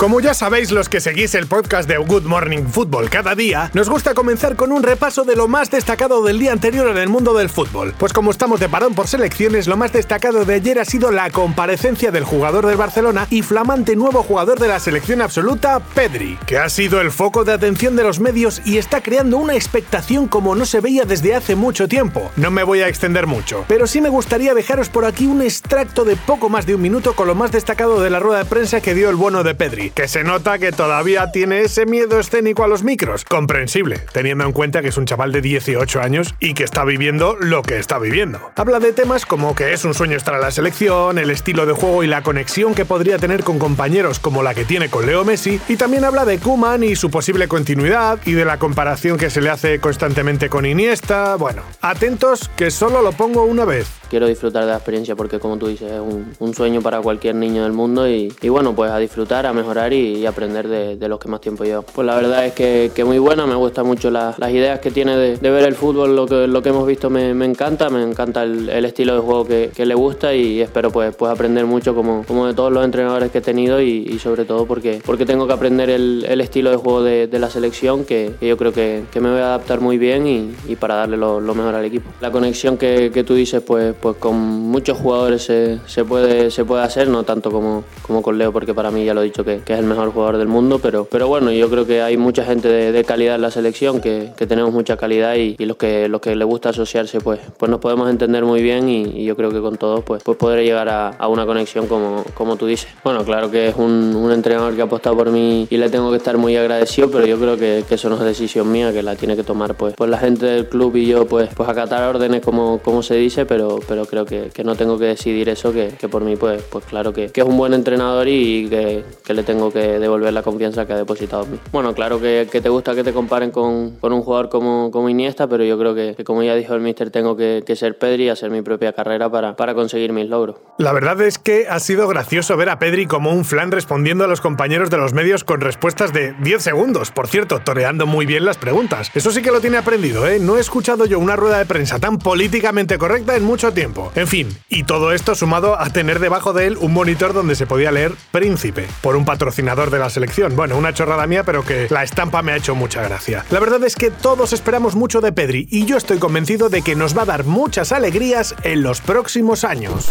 Como ya sabéis los que seguís el podcast de Good Morning Football cada día, nos gusta comenzar con un repaso de lo más destacado del día anterior en el mundo del fútbol. Pues como estamos de parón por selecciones, lo más destacado de ayer ha sido la comparecencia del jugador del Barcelona y flamante nuevo jugador de la selección absoluta, Pedri, que ha sido el foco de atención de los medios y está creando una expectación como no se veía desde hace mucho tiempo. No me voy a extender mucho, pero sí me gustaría dejaros por aquí un extracto de poco más de un minuto con lo más destacado de la rueda de prensa que dio el bueno de Pedri que se nota que todavía tiene ese miedo escénico a los micros. Comprensible, teniendo en cuenta que es un chaval de 18 años y que está viviendo lo que está viviendo. Habla de temas como que es un sueño estar a la selección, el estilo de juego y la conexión que podría tener con compañeros como la que tiene con Leo Messi, y también habla de Kuman y su posible continuidad y de la comparación que se le hace constantemente con Iniesta. Bueno, atentos que solo lo pongo una vez quiero disfrutar de la experiencia porque como tú dices es un, sueño para cualquier niño del mundo y, bueno pues a disfrutar, a mejorar y, aprender de, los que más tiempo llevo. Pues la verdad es que, muy buena, me gustan mucho las ideas que tiene de, ver el fútbol, lo que, lo que hemos visto me, encanta, me encanta el, estilo de juego que, le gusta y espero pues, pues aprender mucho como, como de todos los entrenadores que he tenido y, sobre todo porque, porque tengo que aprender el, estilo de juego de, la selección que, yo creo que, me voy a adaptar muy bien y, para darle lo, mejor al equipo. La conexión que, tú dices pues pues con muchos jugadores se, puede, se puede hacer, no tanto como, como con Leo, porque para mí ya lo he dicho que, es el mejor jugador del mundo, pero, pero bueno, yo creo que hay mucha gente de, calidad en la selección, que, tenemos mucha calidad y, los que los que les gusta asociarse, pues, pues nos podemos entender muy bien y, yo creo que con todos pues, pues podré llegar a, una conexión como, como tú dices. Bueno, claro que es un, un, entrenador que ha apostado por mí y le tengo que estar muy agradecido, pero yo creo que, que eso no es decisión mía, que la tiene que tomar pues, pues la gente del club y yo pues, pues acatar órdenes como, como se dice, pero, pero creo que, que, no tengo que decidir eso, que, que por mí, pues, pues claro que, que, es un buen entrenador y que, le tengo que devolver la confianza que ha depositado en mí. Bueno, claro que, te gusta que te comparen con, con, un jugador como, como Iniesta, pero yo creo que, como ya dijo el mister, tengo que, ser Pedri y hacer mi propia carrera para, para conseguir mis logros. La verdad es que ha sido gracioso ver a Pedri como un flan respondiendo a los compañeros de los medios con respuestas de 10 segundos, por cierto, toreando muy bien las preguntas. Eso sí que lo tiene aprendido, ¿eh? No he escuchado yo una rueda de prensa tan políticamente correcta en mucho tiempo. En fin, y todo esto sumado a tener debajo de él un monitor donde se podía leer Príncipe, por un patrocinador de la selección. Bueno, una chorrada mía, pero que la estampa me ha hecho mucha gracia. La verdad es que todos esperamos mucho de Pedri y yo estoy convencido de que nos va a dar muchas alegrías en los próximos años.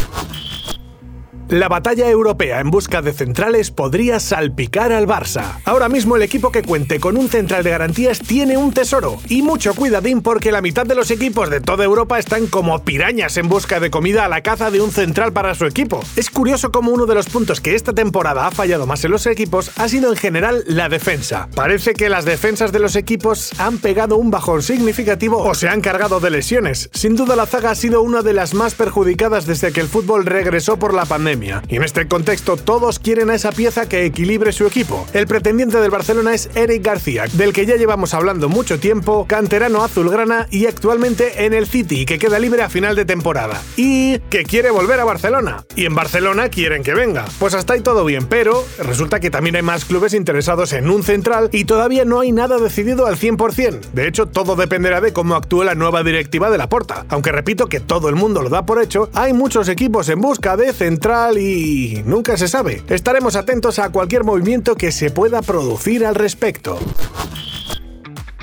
La batalla europea en busca de centrales podría salpicar al Barça. Ahora mismo el equipo que cuente con un central de garantías tiene un tesoro. Y mucho cuidadín porque la mitad de los equipos de toda Europa están como pirañas en busca de comida a la caza de un central para su equipo. Es curioso como uno de los puntos que esta temporada ha fallado más en los equipos ha sido en general la defensa. Parece que las defensas de los equipos han pegado un bajón significativo o se han cargado de lesiones. Sin duda la zaga ha sido una de las más perjudicadas desde que el fútbol regresó por la pandemia. Y en este contexto todos quieren a esa pieza que equilibre su equipo. El pretendiente del Barcelona es Eric García, del que ya llevamos hablando mucho tiempo, canterano azulgrana y actualmente en el City, que queda libre a final de temporada. Y que quiere volver a Barcelona. Y en Barcelona quieren que venga. Pues hasta ahí todo bien, pero resulta que también hay más clubes interesados en un central y todavía no hay nada decidido al 100%. De hecho, todo dependerá de cómo actúe la nueva directiva de la Porta. Aunque repito que todo el mundo lo da por hecho, hay muchos equipos en busca de central y nunca se sabe. Estaremos atentos a cualquier movimiento que se pueda producir al respecto.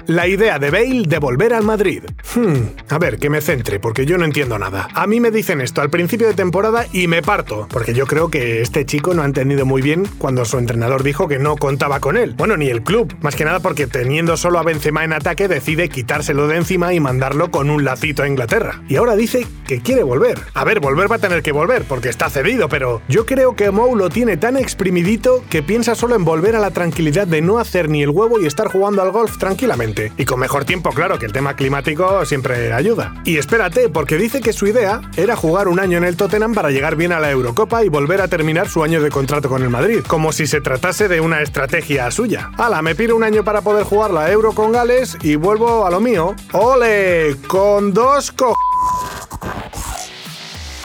La idea de Bale de volver al Madrid. Hmm, a ver, que me centre, porque yo no entiendo nada. A mí me dicen esto al principio de temporada y me parto, porque yo creo que este chico no ha entendido muy bien cuando su entrenador dijo que no contaba con él. Bueno, ni el club, más que nada porque teniendo solo a Benzema en ataque decide quitárselo de encima y mandarlo con un lacito a Inglaterra. Y ahora dice que quiere volver. A ver, volver va a tener que volver, porque está cedido, pero yo creo que Mou lo tiene tan exprimidito que piensa solo en volver a la tranquilidad de no hacer ni el huevo y estar jugando al golf tranquilamente. Y con mejor tiempo, claro, que el tema climático siempre ayuda. Y espérate, porque dice que su idea era jugar un año en el Tottenham para llegar bien a la Eurocopa y volver a terminar su año de contrato con el Madrid, como si se tratase de una estrategia suya. Ala, me piro un año para poder jugar la Euro con Gales y vuelvo a lo mío. ¡Ole! Con dos co...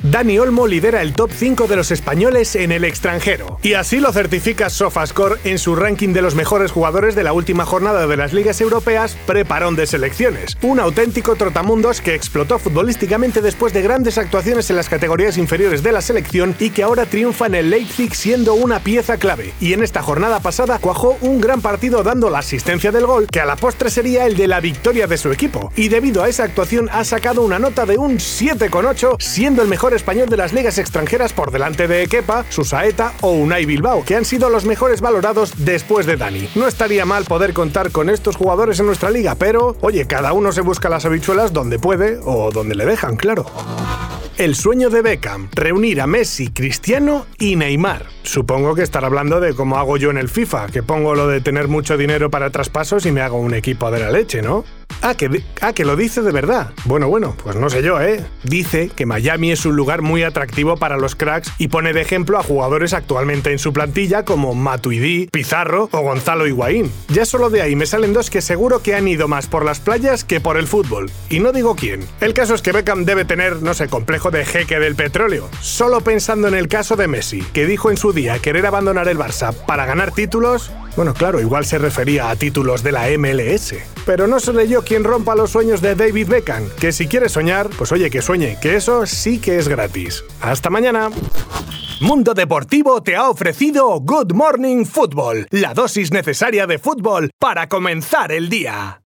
Dani Olmo lidera el top 5 de los españoles en el extranjero. Y así lo certifica Sofascore en su ranking de los mejores jugadores de la última jornada de las ligas europeas preparón de selecciones. Un auténtico trotamundos que explotó futbolísticamente después de grandes actuaciones en las categorías inferiores de la selección y que ahora triunfa en el Leipzig siendo una pieza clave. Y en esta jornada pasada cuajó un gran partido dando la asistencia del gol que a la postre sería el de la victoria de su equipo. Y debido a esa actuación ha sacado una nota de un 7,8 siendo el español de las ligas extranjeras por delante de Kepa, Susaeta o Unai Bilbao, que han sido los mejores valorados después de Dani. No estaría mal poder contar con estos jugadores en nuestra liga, pero, oye, cada uno se busca las habichuelas donde puede o donde le dejan, claro. El sueño de Beckham, reunir a Messi, Cristiano y Neymar. Supongo que estará hablando de cómo hago yo en el FIFA, que pongo lo de tener mucho dinero para traspasos y me hago un equipo de la leche, ¿no? Ah que, ah, que lo dice de verdad. Bueno, bueno, pues no sé yo, ¿eh? Dice que Miami es un lugar muy atractivo para los cracks y pone de ejemplo a jugadores actualmente en su plantilla como Matuidi, Pizarro o Gonzalo Higuaín. Ya solo de ahí me salen dos que seguro que han ido más por las playas que por el fútbol. Y no digo quién. El caso es que Beckham debe tener, no sé, complejo de jeque del petróleo. Solo pensando en el caso de Messi, que dijo en su día querer abandonar el Barça para ganar títulos, bueno, claro, igual se refería a títulos de la MLS. Pero no seré yo quien rompa los sueños de David Beckham, que si quiere soñar, pues oye, que sueñe, que eso sí que es gratis. Hasta mañana. Mundo Deportivo te ha ofrecido Good Morning Football, la dosis necesaria de fútbol para comenzar el día.